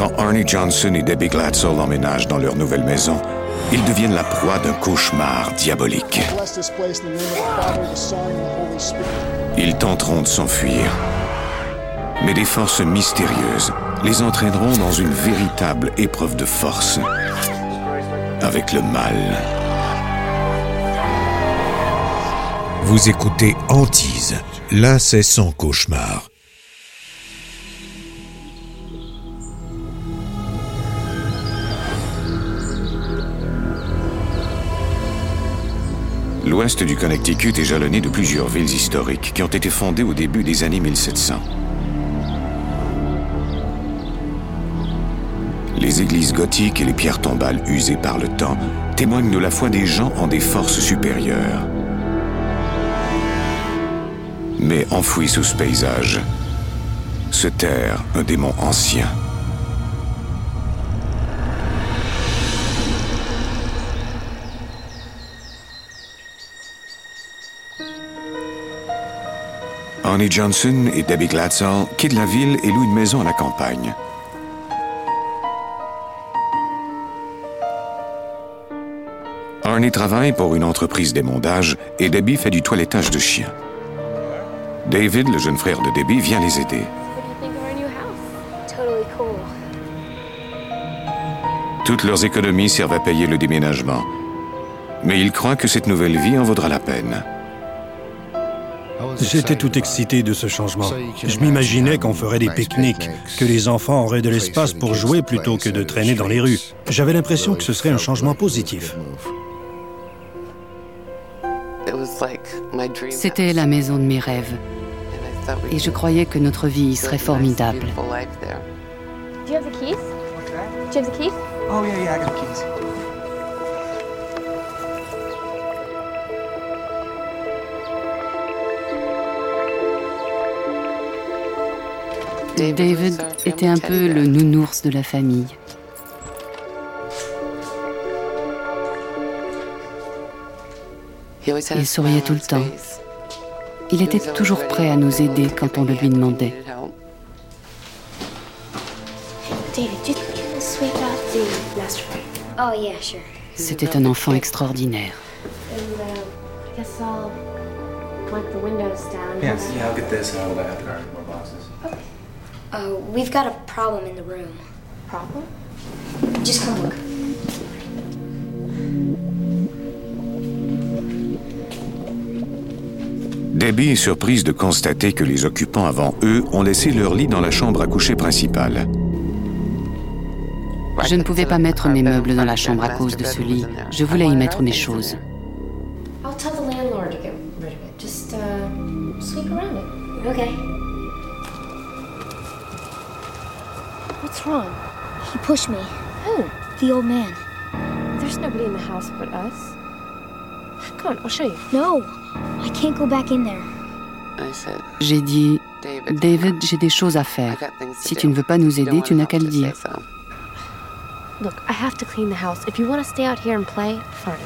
Quand Arnie Johnson et Debbie Glatzel emménagent dans leur nouvelle maison, ils deviennent la proie d'un cauchemar diabolique. Ils tenteront de s'enfuir, mais des forces mystérieuses les entraîneront dans une véritable épreuve de force avec le mal. Vous écoutez Antise, l'incessant cauchemar. L'ouest du Connecticut est jalonné de plusieurs villes historiques qui ont été fondées au début des années 1700. Les églises gothiques et les pierres tombales usées par le temps témoignent de la foi des gens en des forces supérieures. Mais enfoui sous ce paysage, se terre un démon ancien. Arnie Johnson et Debbie Glatzel quittent la ville et louent une maison à la campagne. Arnie travaille pour une entreprise d'émondage et Debbie fait du toilettage de chiens. David, le jeune frère de Debbie, vient les aider. Toutes leurs économies servent à payer le déménagement. Mais ils croient que cette nouvelle vie en vaudra la peine. J'étais tout excité de ce changement. Je m'imaginais qu'on ferait des pique-niques, que les enfants auraient de l'espace pour jouer plutôt que de traîner dans les rues. J'avais l'impression que ce serait un changement positif. C'était la maison de mes rêves. Et je croyais que notre vie y serait formidable. David était un peu le nounours de la famille. Il souriait tout le temps. Il était toujours prêt à nous aider quand on le lui demandait. Oh. C'était un enfant extraordinaire. Uh. Uh, we've got a problem in the room. Problem? Just come look. Debbie est surprise de constater que les occupants avant eux ont laissé leur lit dans la chambre à coucher principale. Je ne pouvais pas mettre mes meubles dans la chambre à cause de ce lit. Je voulais y mettre mes choses. What's wrong? He pushed me. Who? The old man. There's nobody in the house but us. Come on, I'll show you. No, I can't go back in there. J'ai dit, David, j'ai des choses à faire. Si tu ne veux pas nous aider, tu n'as qu'à le dire. Look, I have to clean the house. If you want to stay out here and play, fine.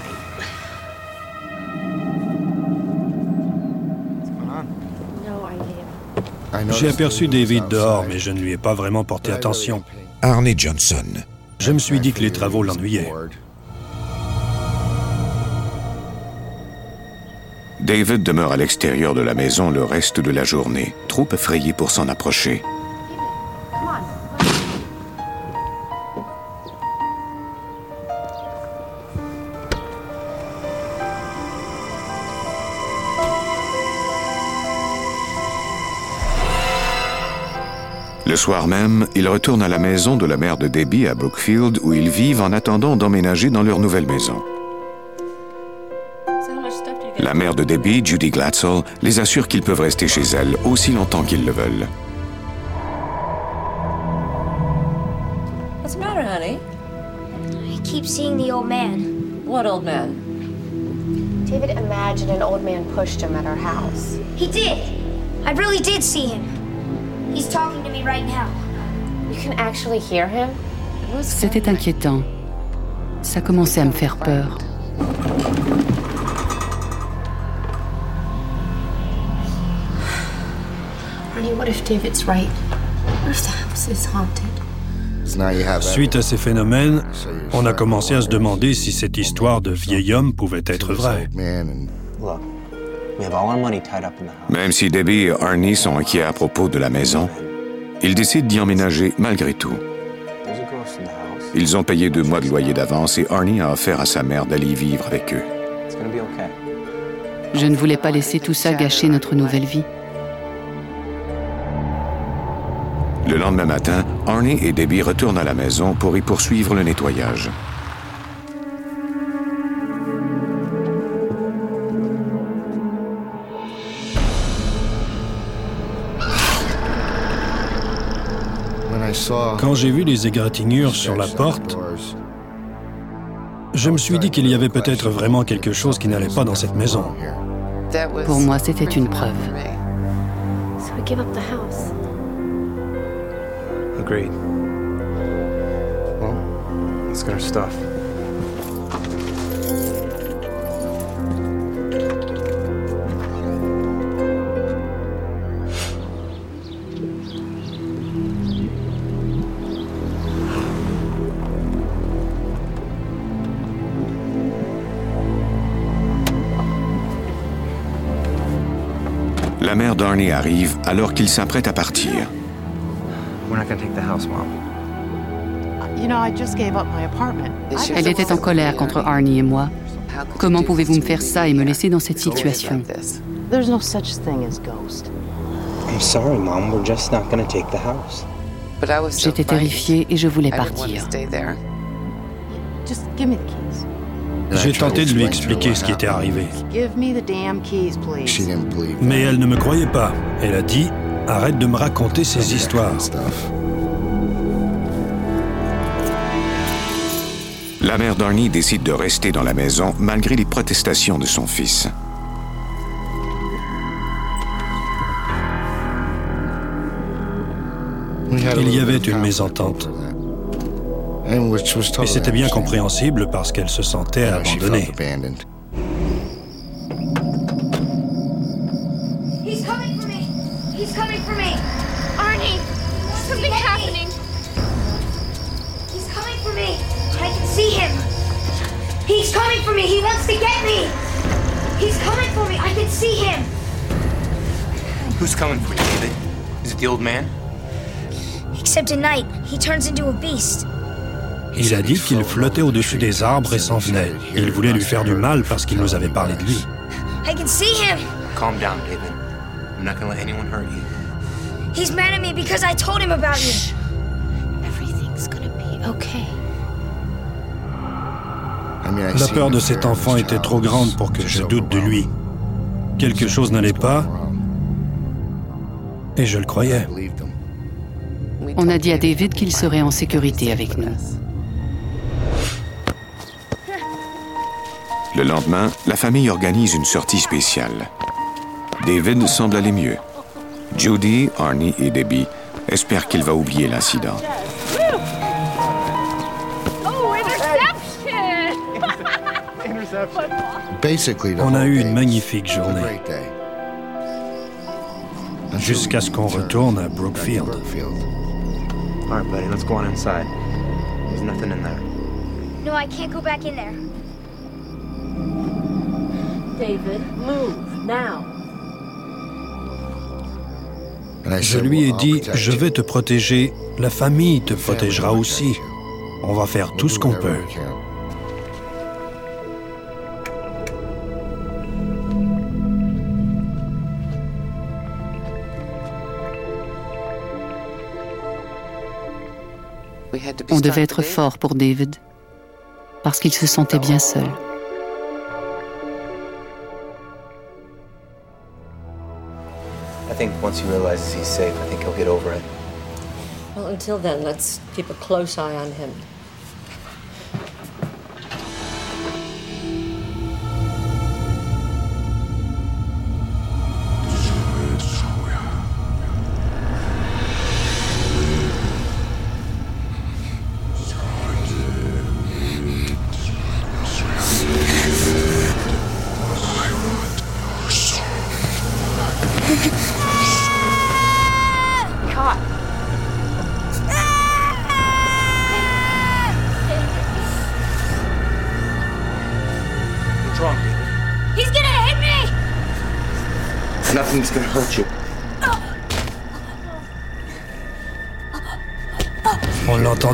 J'ai aperçu David dehors, mais je ne lui ai pas vraiment porté attention. Arnie Johnson. Je me suis dit que les travaux l'ennuyaient. David demeure à l'extérieur de la maison le reste de la journée, trop effrayé pour s'en approcher. Le soir même, ils retournent à la maison de la mère de Debbie à Brookfield où ils vivent en attendant d'emménager dans leur nouvelle maison. La mère de Debbie, Judy Glatzel, les assure qu'ils peuvent rester chez elle aussi longtemps qu'ils le veulent. What's the matter, honey? I keep seeing the old man. What old man? David imagined an old man pushed him at our house. He did. I really did see him. He's talking to me right now. You can actually hear him? C'était inquiétant. Ça commençait à me faire peur. Honey, what if David's right? What if the house is haunted? Suite à ces phénomènes, on a commencé à se demander si cette histoire de vieil homme pouvait être vraie. Même si Debbie et Arnie sont inquiets à propos de la maison, ils décident d'y emménager malgré tout. Ils ont payé deux mois de loyer d'avance et Arnie a offert à sa mère d'aller y vivre avec eux. Je ne voulais pas laisser tout ça gâcher notre nouvelle vie. Le lendemain matin, Arnie et Debbie retournent à la maison pour y poursuivre le nettoyage. Quand j'ai vu les égratignures sur la porte, je me suis dit qu'il y avait peut-être vraiment quelque chose qui n'allait pas dans cette maison. Pour moi, c'était une preuve. So we give up the house. Agreed. Well, let's get our stuff. Mère d'Arnie arrive alors qu'il s'apprête à partir. We're not gonna take the house, Mom. You know, I just gave up my apartment. Elle était en colère contre Arnie et moi. Comment pouvez-vous me faire ça et me laisser dans cette situation? J'étais terrifiée et je voulais partir. J'ai tenté de lui expliquer ce qui était arrivé. Mais elle ne me croyait pas. Elle a dit Arrête de me raconter ces histoires. La mère d'Arnie décide de rester dans la maison malgré les protestations de son fils. Il y avait une mésentente. Et c'était bien compréhensible parce qu'elle se sentait abandonnée. He's coming for me. He's coming for me. Arnie, something happening. He's coming for me. I can see him. He's coming for me. He wants to get me. He's coming for me. I can see him. Who's coming for you, David? Is it the old man? Except at night, he turns into a beast. Il a dit qu'il flottait au-dessus des arbres et s'en venait. Il voulait lui faire du mal parce qu'il nous avait parlé de lui. I can see him. Calm down, David. I'm not gonna let anyone hurt you. He's mad at me because I told him about you. Everything's gonna be okay. La peur de cet enfant était trop grande pour que je doute de lui. Quelque chose n'allait pas, et je le croyais. On a dit à David qu'il serait en sécurité avec nous. Le lendemain, la famille organise une sortie spéciale. David semble aller mieux. Judy, Arnie et Debbie espèrent qu'il va oublier l'incident. Oh, interception! On a eu une magnifique journée. Jusqu'à ce qu'on retourne à Brookfield. All right, buddy, let's go on inside. There's nothing in there. No, I can't go back in there. David, move now. Je lui ai dit, je vais te protéger, la famille te protégera aussi. On va faire tout ce qu'on peut. On devait être fort pour David, parce qu'il se sentait bien seul. I think once he realizes he's safe, I think he'll get over it. Well, until then, let's keep a close eye on him.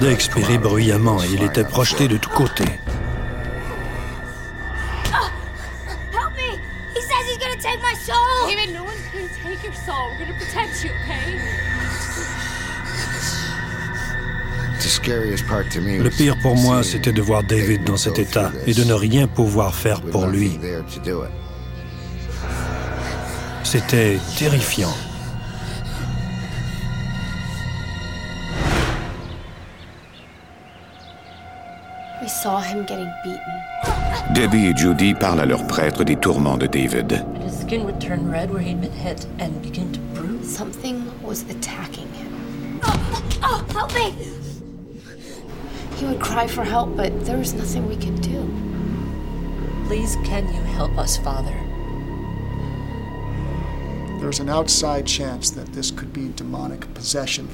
L'entendait expirer bruyamment et il était projeté de tous côtés. Okay? Le pire pour moi, c'était de voir David dans cet état et de ne rien pouvoir faire pour lui. C'était terrifiant. We saw him getting beaten. Debbie et Judy parlent à leur prêtre des tourments de David. His skin would turn red where he'd been hit and begin to bruise. Something was attacking him. Oh, help me! He would cry for help, but there was nothing we could do. Please, can you help us, Father? There's an outside chance that this could be demonic possession.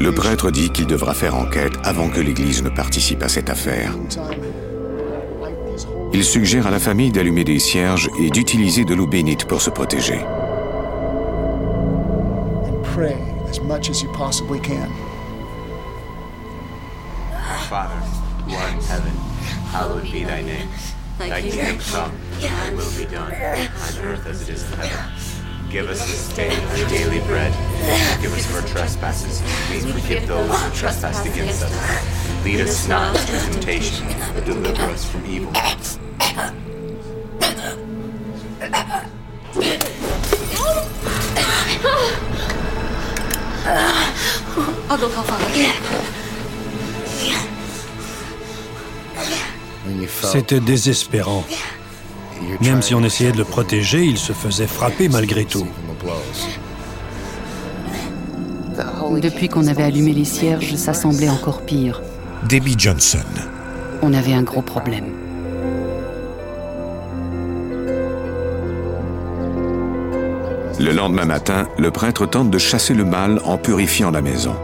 Le prêtre dit qu'il devra faire enquête avant que l'Église ne participe à cette affaire. Il suggère à la famille d'allumer des cierges et d'utiliser de l'eau bénite pour se protéger. And pray as much as you possibly can. Our Father, who art in heaven, hallowed be thy name. Thy kingdom come, thy will be done, on earth as it is in heaven. Give us this day our daily bread. Forgive us our trespasses. We forgive those who trespass against us. Lead us not into temptation, but deliver us from evil. I'll go call Father. C'était désespérant. Même si on essayait de le protéger, il se faisait frapper malgré tout. Depuis qu'on avait allumé les cierges, ça semblait encore pire. Debbie Johnson. On avait un gros problème. Le lendemain matin, le prêtre tente de chasser le mal en purifiant la maison.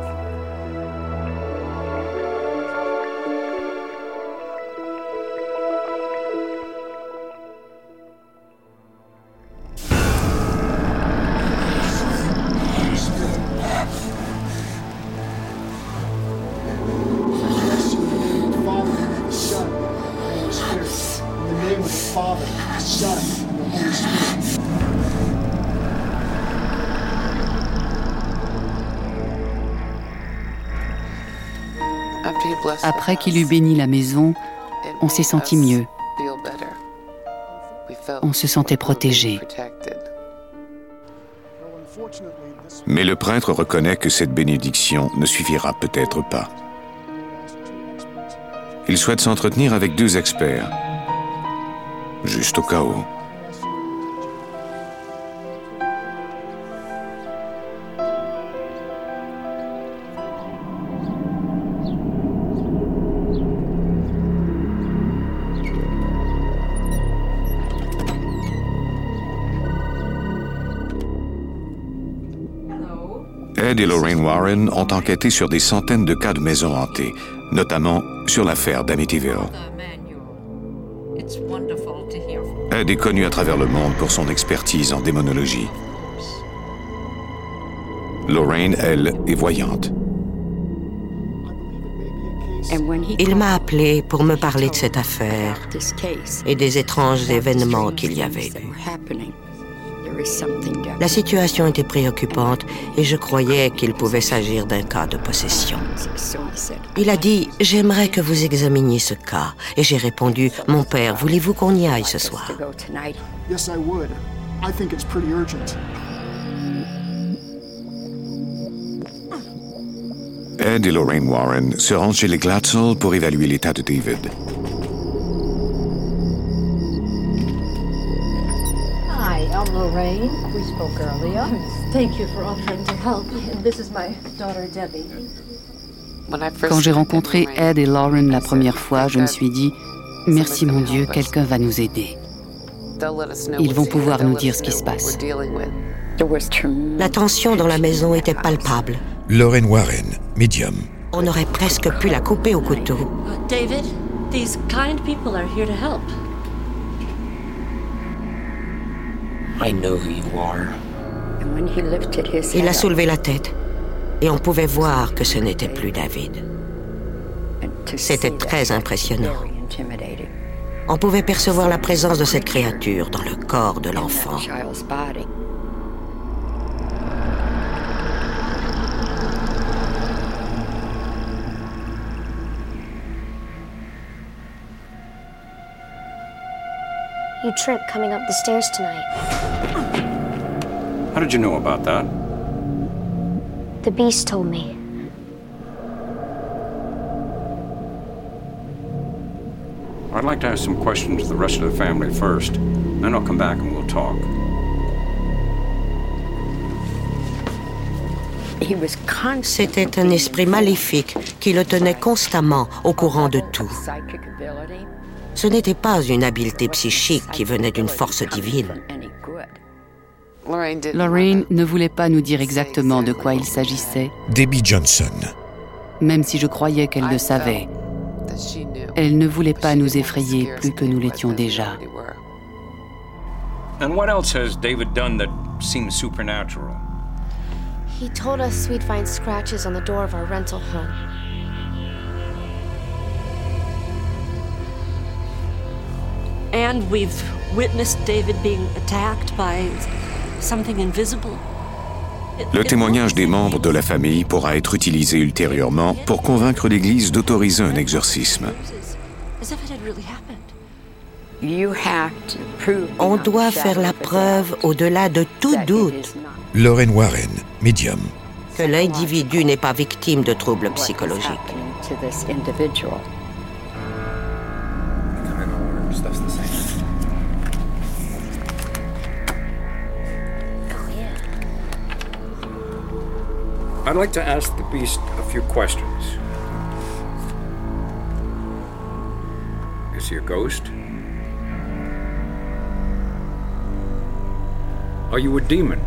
Après qu'il eut béni la maison, on s'est senti mieux. On se sentait protégé. Mais le prêtre reconnaît que cette bénédiction ne suffira peut-être pas. Il souhaite s'entretenir avec deux experts, juste au cas où. Et Lorraine Warren ont enquêté sur des centaines de cas de maisons hantées, notamment sur l'affaire d'Amityville. Ed est connu à travers le monde pour son expertise en démonologie. Lorraine, elle, est voyante. Il m'a appelé pour me parler de cette affaire et des étranges événements qu'il y avait eu. La situation était préoccupante et je croyais qu'il pouvait s'agir d'un cas de possession. Il a dit ⁇ J'aimerais que vous examiniez ce cas ⁇ et j'ai répondu ⁇ Mon père, voulez-vous qu'on y aille ce soir ?⁇ Ed et Lorraine Warren se rendent chez les Glatzel pour évaluer l'état de David. Lorraine. We spoke earlier. Thank you for offering to help. And this is my daughter Debbie. Quand j'ai rencontré Ed et Lauren la première fois, je me suis dit, merci mon Dieu, quelqu'un va nous aider. Ils vont pouvoir nous dire ce qui se passe. La tension dans la maison était palpable. Lauren Warren, médium. On aurait presque pu la couper au couteau. David, these kind people are here to help. Il a soulevé la tête et on pouvait voir que ce n'était plus David. C'était très impressionnant. On pouvait percevoir la présence de cette créature dans le corps de l'enfant. You tripped coming up the stairs tonight. How did you know about that? The beast told me. I'd like to ask some questions to the rest of the family first. Then I'll come back and we'll talk. C'était un esprit maléfique qui le tenait constamment au courant de tout. Ce n'était pas une habileté psychique qui venait d'une force divine. Lorraine ne voulait pas nous dire exactement de quoi il s'agissait. Debbie Johnson. Même si je croyais qu'elle le savait. Elle ne voulait pas nous effrayer plus que nous l'étions déjà. And what else has David done that seems supernatural? He told us we'd find scratches on the door of our rental home. And we've witnessed David being attacked by something invisible. Le témoignage des membres de la famille pourra être utilisé ultérieurement pour convaincre l'Église d'autoriser un exorcisme. On doit faire la preuve, au-delà de tout doute, Lauren Warren, médium. que l'individu n'est pas victime de troubles psychologiques. Oh, I'd like to ask the beast a few questions. Is he a ghost? Are you a demon?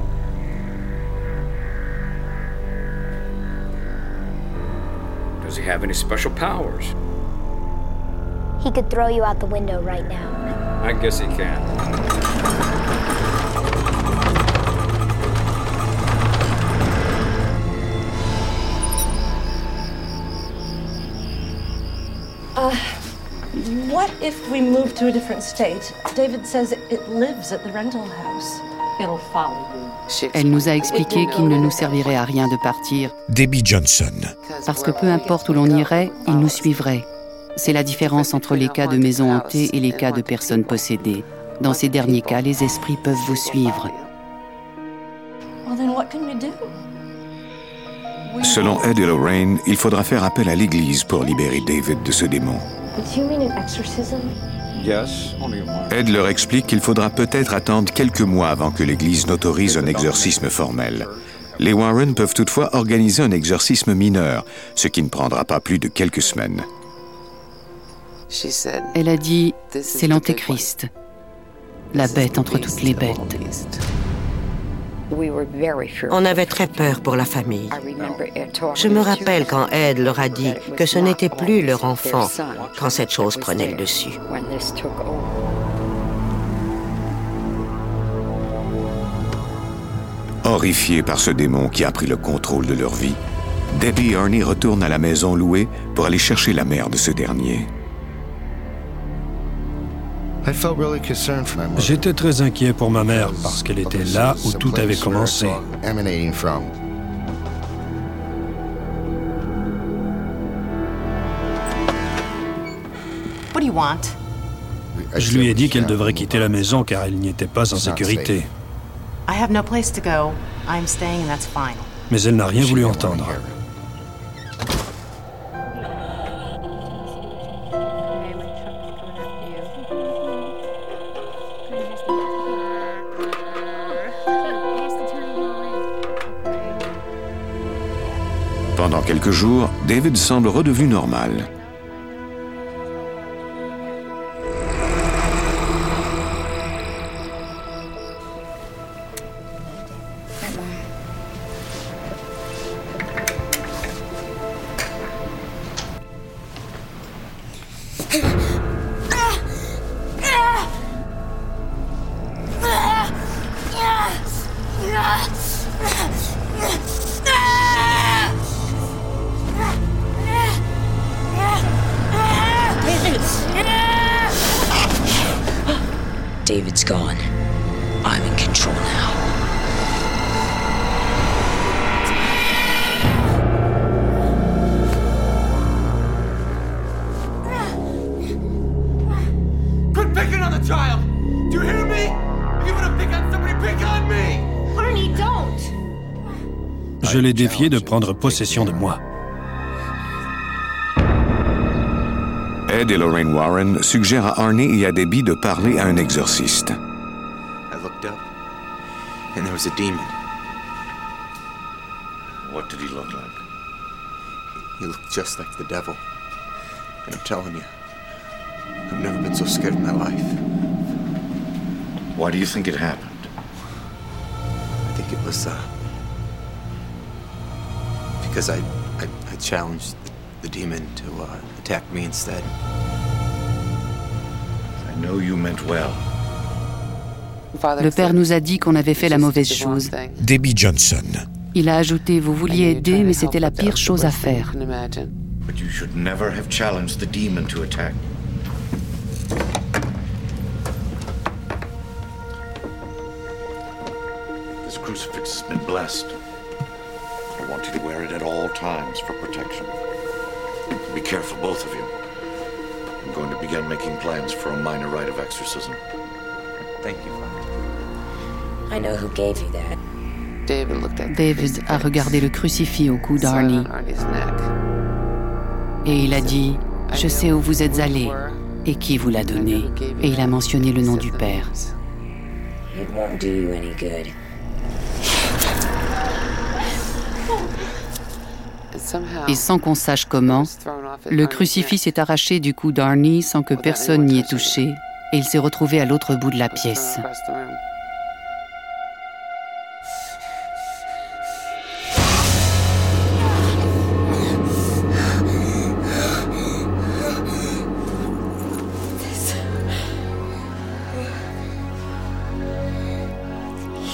Does he have any special powers? He could throw you out the window right now. I guess he can. Uh, what if we move to a different state? David says it lives at the rental house. It'll follow you. Elle nous a expliqué qu'il ne nous servirait à rien de partir, Debbie Johnson. parce que peu importe où l'on irait, il nous suivrait. C'est la différence entre les cas de maisons hantées et les cas de personnes possédées. Dans ces derniers cas, les esprits peuvent vous suivre. Selon Ed et Lorraine, il faudra faire appel à l'Église pour libérer David de ce démon. Ed leur explique qu'il faudra peut-être attendre quelques mois avant que l'Église n'autorise un exorcisme formel. Les Warren peuvent toutefois organiser un exorcisme mineur, ce qui ne prendra pas plus de quelques semaines. Elle a dit, c'est l'antéchrist, la bête entre toutes les bêtes. On avait très peur pour la famille. Je me rappelle quand Ed leur a dit que ce n'était plus leur enfant quand cette chose prenait le dessus. Horrifiés par ce démon qui a pris le contrôle de leur vie, Debbie et Ernie retournent à la maison louée pour aller chercher la mère de ce dernier. J'étais très inquiet pour ma mère parce qu'elle était là où tout avait commencé. What do you want? Je lui ai dit qu'elle devrait quitter la maison car elle n'y était pas en sécurité. I have no place to go. I'm staying and that's fine. Mais elle n'a rien voulu entendre. Pendant quelques jours, David semble redevenu normal. Je l'ai défié de prendre possession de moi. Ed et Lorraine Warren suggèrent à Arnie et à Debbie de parler à un exorciste. I looked up, and there was a demon. What did he look like? He looked just like the devil. And I'm telling you, I've never been so scared in my life. Why do you think it happened? I think it was, uh. Because I, I, I challenged the, demon to uh, attack me instead. I know you meant well. Le père nous a dit qu'on avait fait la mauvaise chose. Debbie Johnson. Il a ajouté Vous vouliez aider, mais c'était la pire chose à faire. But you should never have challenged the demon to attack. This crucifix has been blessed. I want you to wear it at all times for protection. Be careful, both of you. I'm going to begin making plans for a minor rite of exorcism. Thank you, Father. I know who gave you that. David a regardé le crucifix au cou d'Arnie. Et il a dit Je sais où vous êtes allé et qui vous l'a donné. Et il a mentionné le nom du père. It won't do you any good. Et sans qu'on sache comment, le crucifix s'est arraché du cou d'Arnie sans que personne n'y ait touché, et il s'est retrouvé à l'autre bout de la pièce.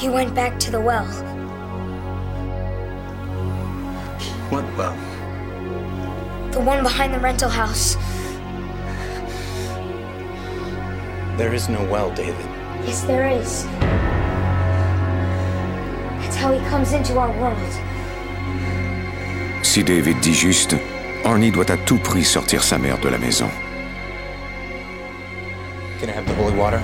He went back to the well. What well? The one behind the rental house. There is no well, David. Yes, there is. That's how he comes into our world. Si David dit juste, Arnie doit à tout prix sortir sa mère de la maison. Can I have the holy water?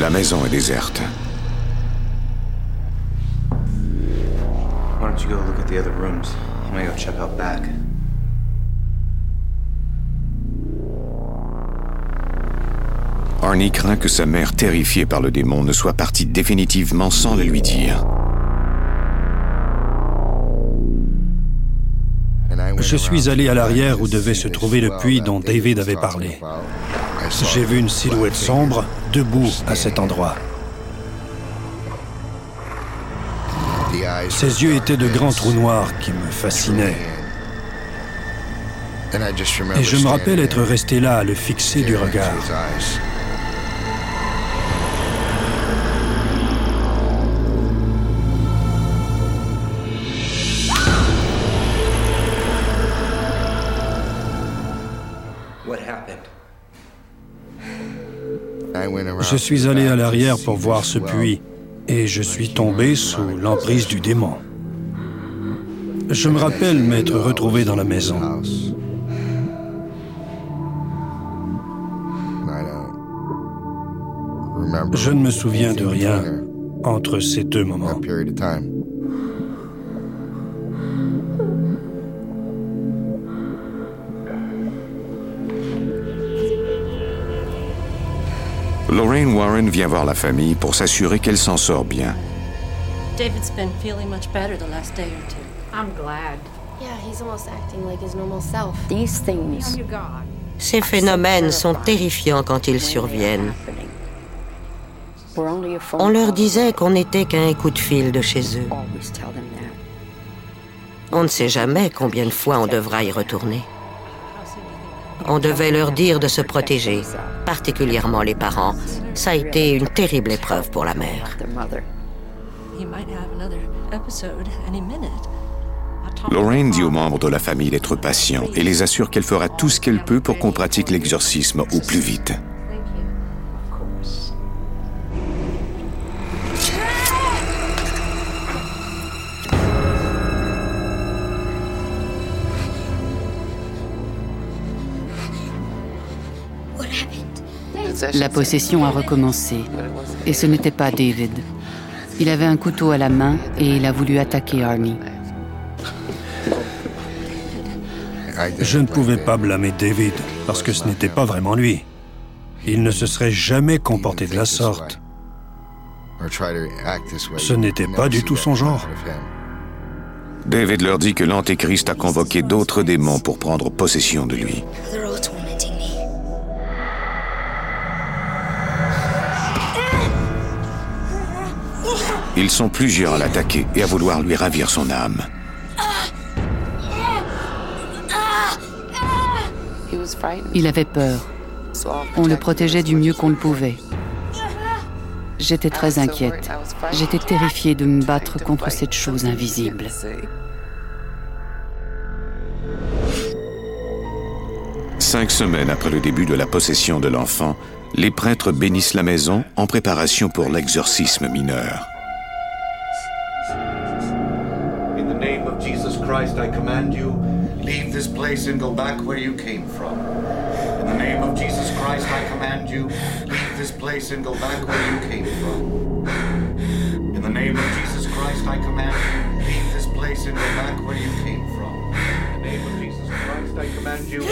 La maison est déserte. Why don't you go look at the other rooms? I'm gonna go check out back. Arnie craint que sa mère, terrifiée par le démon, ne soit partie définitivement sans le lui dire. Je suis allé à l'arrière où devait se trouver le puits dont David avait parlé. J'ai vu une silhouette sombre debout à cet endroit. Ses yeux étaient de grands trous noirs qui me fascinaient. Et je me rappelle être resté là à le fixer du regard. Je suis allé à l'arrière pour voir ce puits et je suis tombé sous l'emprise du démon. Je me rappelle m'être retrouvé dans la maison. Je ne me souviens de rien entre ces deux moments. Lorraine Warren vient voir la famille pour s'assurer qu'elle s'en sort bien. David's been feeling much better the last day or two. I'm glad. Yeah, he's almost acting like his normal self. These things Ces phénomènes sont terrifiants quand ils surviennent. On leur disait qu'on n'était qu'un coup de fil de chez eux. On ne sait jamais combien de fois on devra y retourner. On devait leur dire de se protéger, particulièrement les parents. Ça a été une terrible épreuve pour la mère. Lorraine dit aux membres de la famille d'être patients et les assure qu'elle fera tout ce qu'elle peut pour qu'on pratique l'exorcisme au plus vite. La possession a recommencé. Et ce n'était pas David. Il avait un couteau à la main et il a voulu attaquer Arnie. Je ne pouvais pas blâmer David, parce que ce n'était pas vraiment lui. Il ne se serait jamais comporté de la sorte. Ce n'était pas du tout son genre. David leur dit que l'Antéchrist a convoqué d'autres démons pour prendre possession de lui. Ils sont plusieurs à l'attaquer et à vouloir lui ravir son âme. Il avait peur. On le protégeait du mieux qu'on le pouvait. J'étais très inquiète. J'étais terrifiée de me battre contre cette chose invisible. Cinq semaines après le début de la possession de l'enfant, les prêtres bénissent la maison en préparation pour l'exorcisme mineur. Jesus Christ, I command you, leave this place and go back where you came from. In the name of Jesus Christ, I command you, leave this place and go back where you came from. In the name of Jesus Christ, I command you, leave this place and go back where you came from. In the name of Jesus Christ, I command you.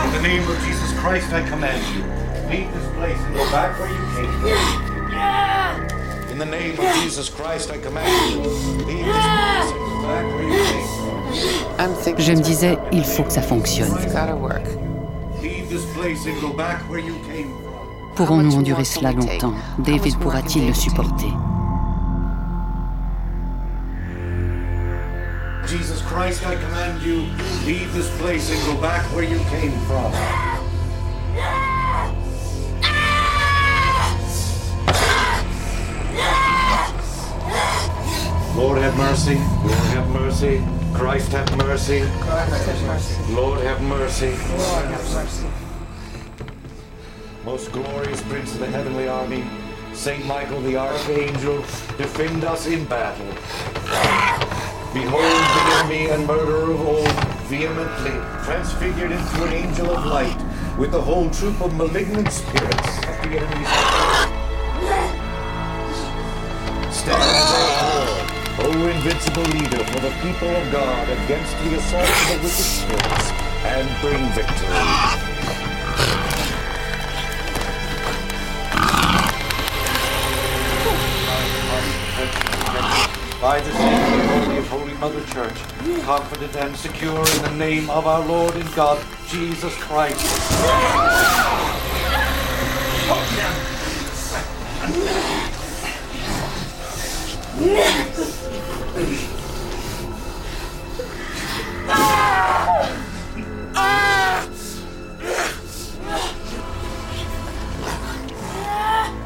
In the name of Jesus Christ, I command you, leave this place and go back where you came from. In the name of Jesus Christ, I command you, leave this place and go back where you came from. Je me disais, il faut que ça fonctionne. Leave this place and go back where you came from. Pourrons-nous endurer cela longtemps? David pourra-t-il le supporter? Jesus Christ, I command you, leave this place and go back where you came from. Lord have mercy, Lord have mercy, Christ have mercy, Christ have mercy. Lord have mercy. Lord have mercy. Most glorious Prince of the heavenly army, Saint Michael the archangel, defend us in battle. Behold the enemy and murderer of all, vehemently transfigured into an angel of light, with the whole troop of malignant spirits therefore, invincible leader, for the people of God against the assault of the wicked spirits, and bring victory. By the same holy of Holy Mother Church, confident and secure in the name of our Lord and God, Jesus Christ.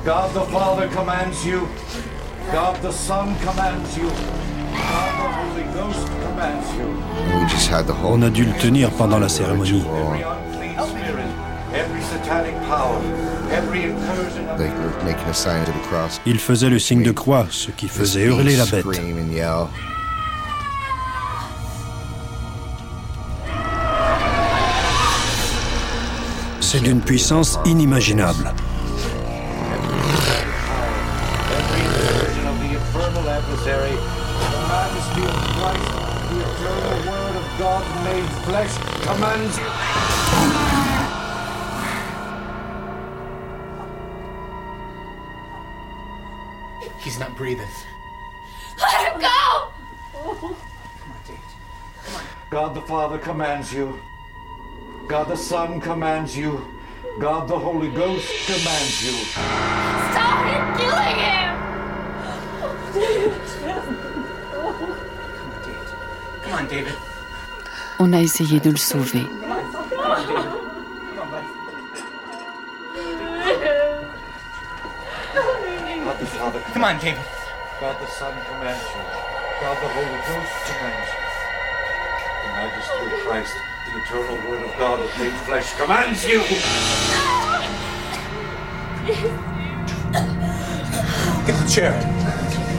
God the Father commands you. God the Son commands you. God the Holy Ghost commands you. We just had the whole On a dû le tenir pendant la cérémonie. Every unclean spirit, every satanic power, every incursion of They were making a sign to the cross. Il faisait le signe de croix, ce qui faisait hurler la bête. C'est d'une puissance inimaginable. Jesus Christ, the eternal Word of God made flesh, commands you. He's not breathing. Let him go! Come on, David. Come on. God the Father commands you. God the Son commands you. God the Holy Ghost commands you. Stop him killing him! On, David. On a essayé de le sauver. God the Father Come on, David. God the Son commands you. God the Holy Ghost commands you. The majesty of Christ, the eternal word of God that made flesh commands you. Get the chair.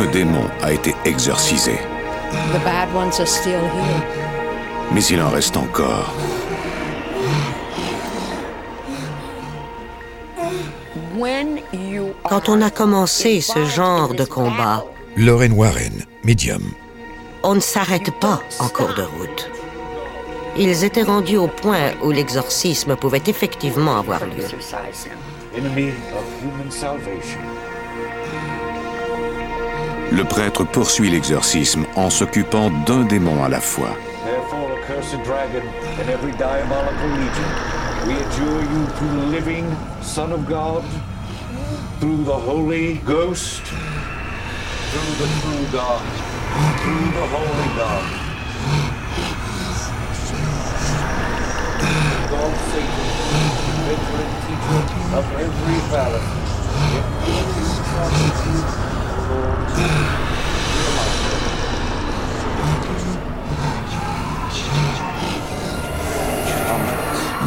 Un démon a été exorcisé, The bad ones are still here. mais il en reste encore. When you Quand on a commencé ce genre de combat, Lauren Warren, médium. on ne s'arrête pas en cours de route. Ils étaient rendus au point où l'exorcisme pouvait effectivement avoir lieu. Le prêtre poursuit l'exorcisme en s'occupant d'un démon à la fois.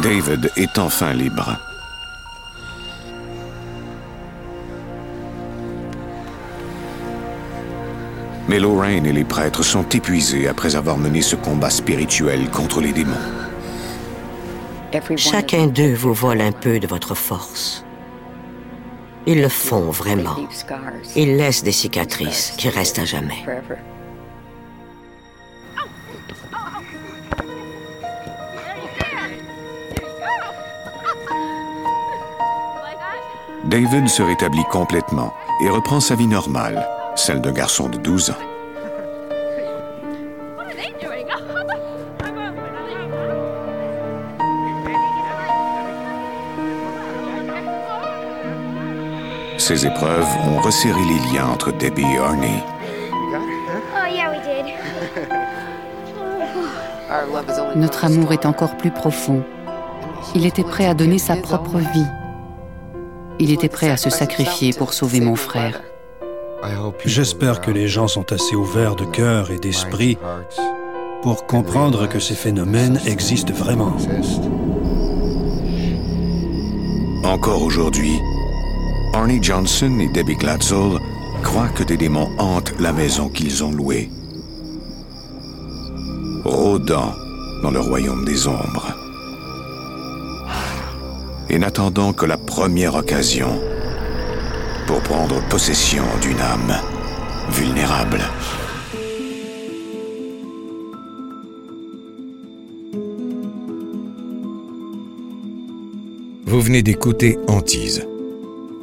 David est enfin libre. Mais Lorraine et les prêtres sont épuisés après avoir mené ce combat spirituel contre les démons. Chacun d'eux vous vole un peu de votre force. Ils le font vraiment. Ils laissent des cicatrices qui restent à jamais. David se rétablit complètement et reprend sa vie normale, celle d'un garçon de 12 ans. Ces épreuves ont resserré les liens entre Debbie et Arnie. Oh, yeah, we did. Notre amour est encore plus profond. Il était prêt à donner sa propre vie. Il était prêt à se sacrifier pour sauver mon frère. J'espère que les gens sont assez ouverts de cœur et d'esprit pour comprendre que ces phénomènes existent vraiment. Encore aujourd'hui, Arnie Johnson et Debbie Glatzel croient que des démons hantent la maison qu'ils ont louée, rôdant dans le royaume des ombres, et n'attendant que la première occasion pour prendre possession d'une âme vulnérable. Vous venez d'écouter Antise.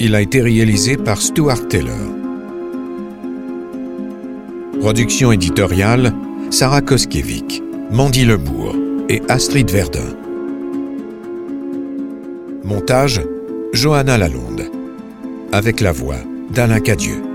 Il a été réalisé par Stuart Taylor. Production éditoriale Sarah Koskiewicz, Mandy Lebourg et Astrid Verdun. Montage Johanna Lalonde. Avec la voix d'Alain Cadieux.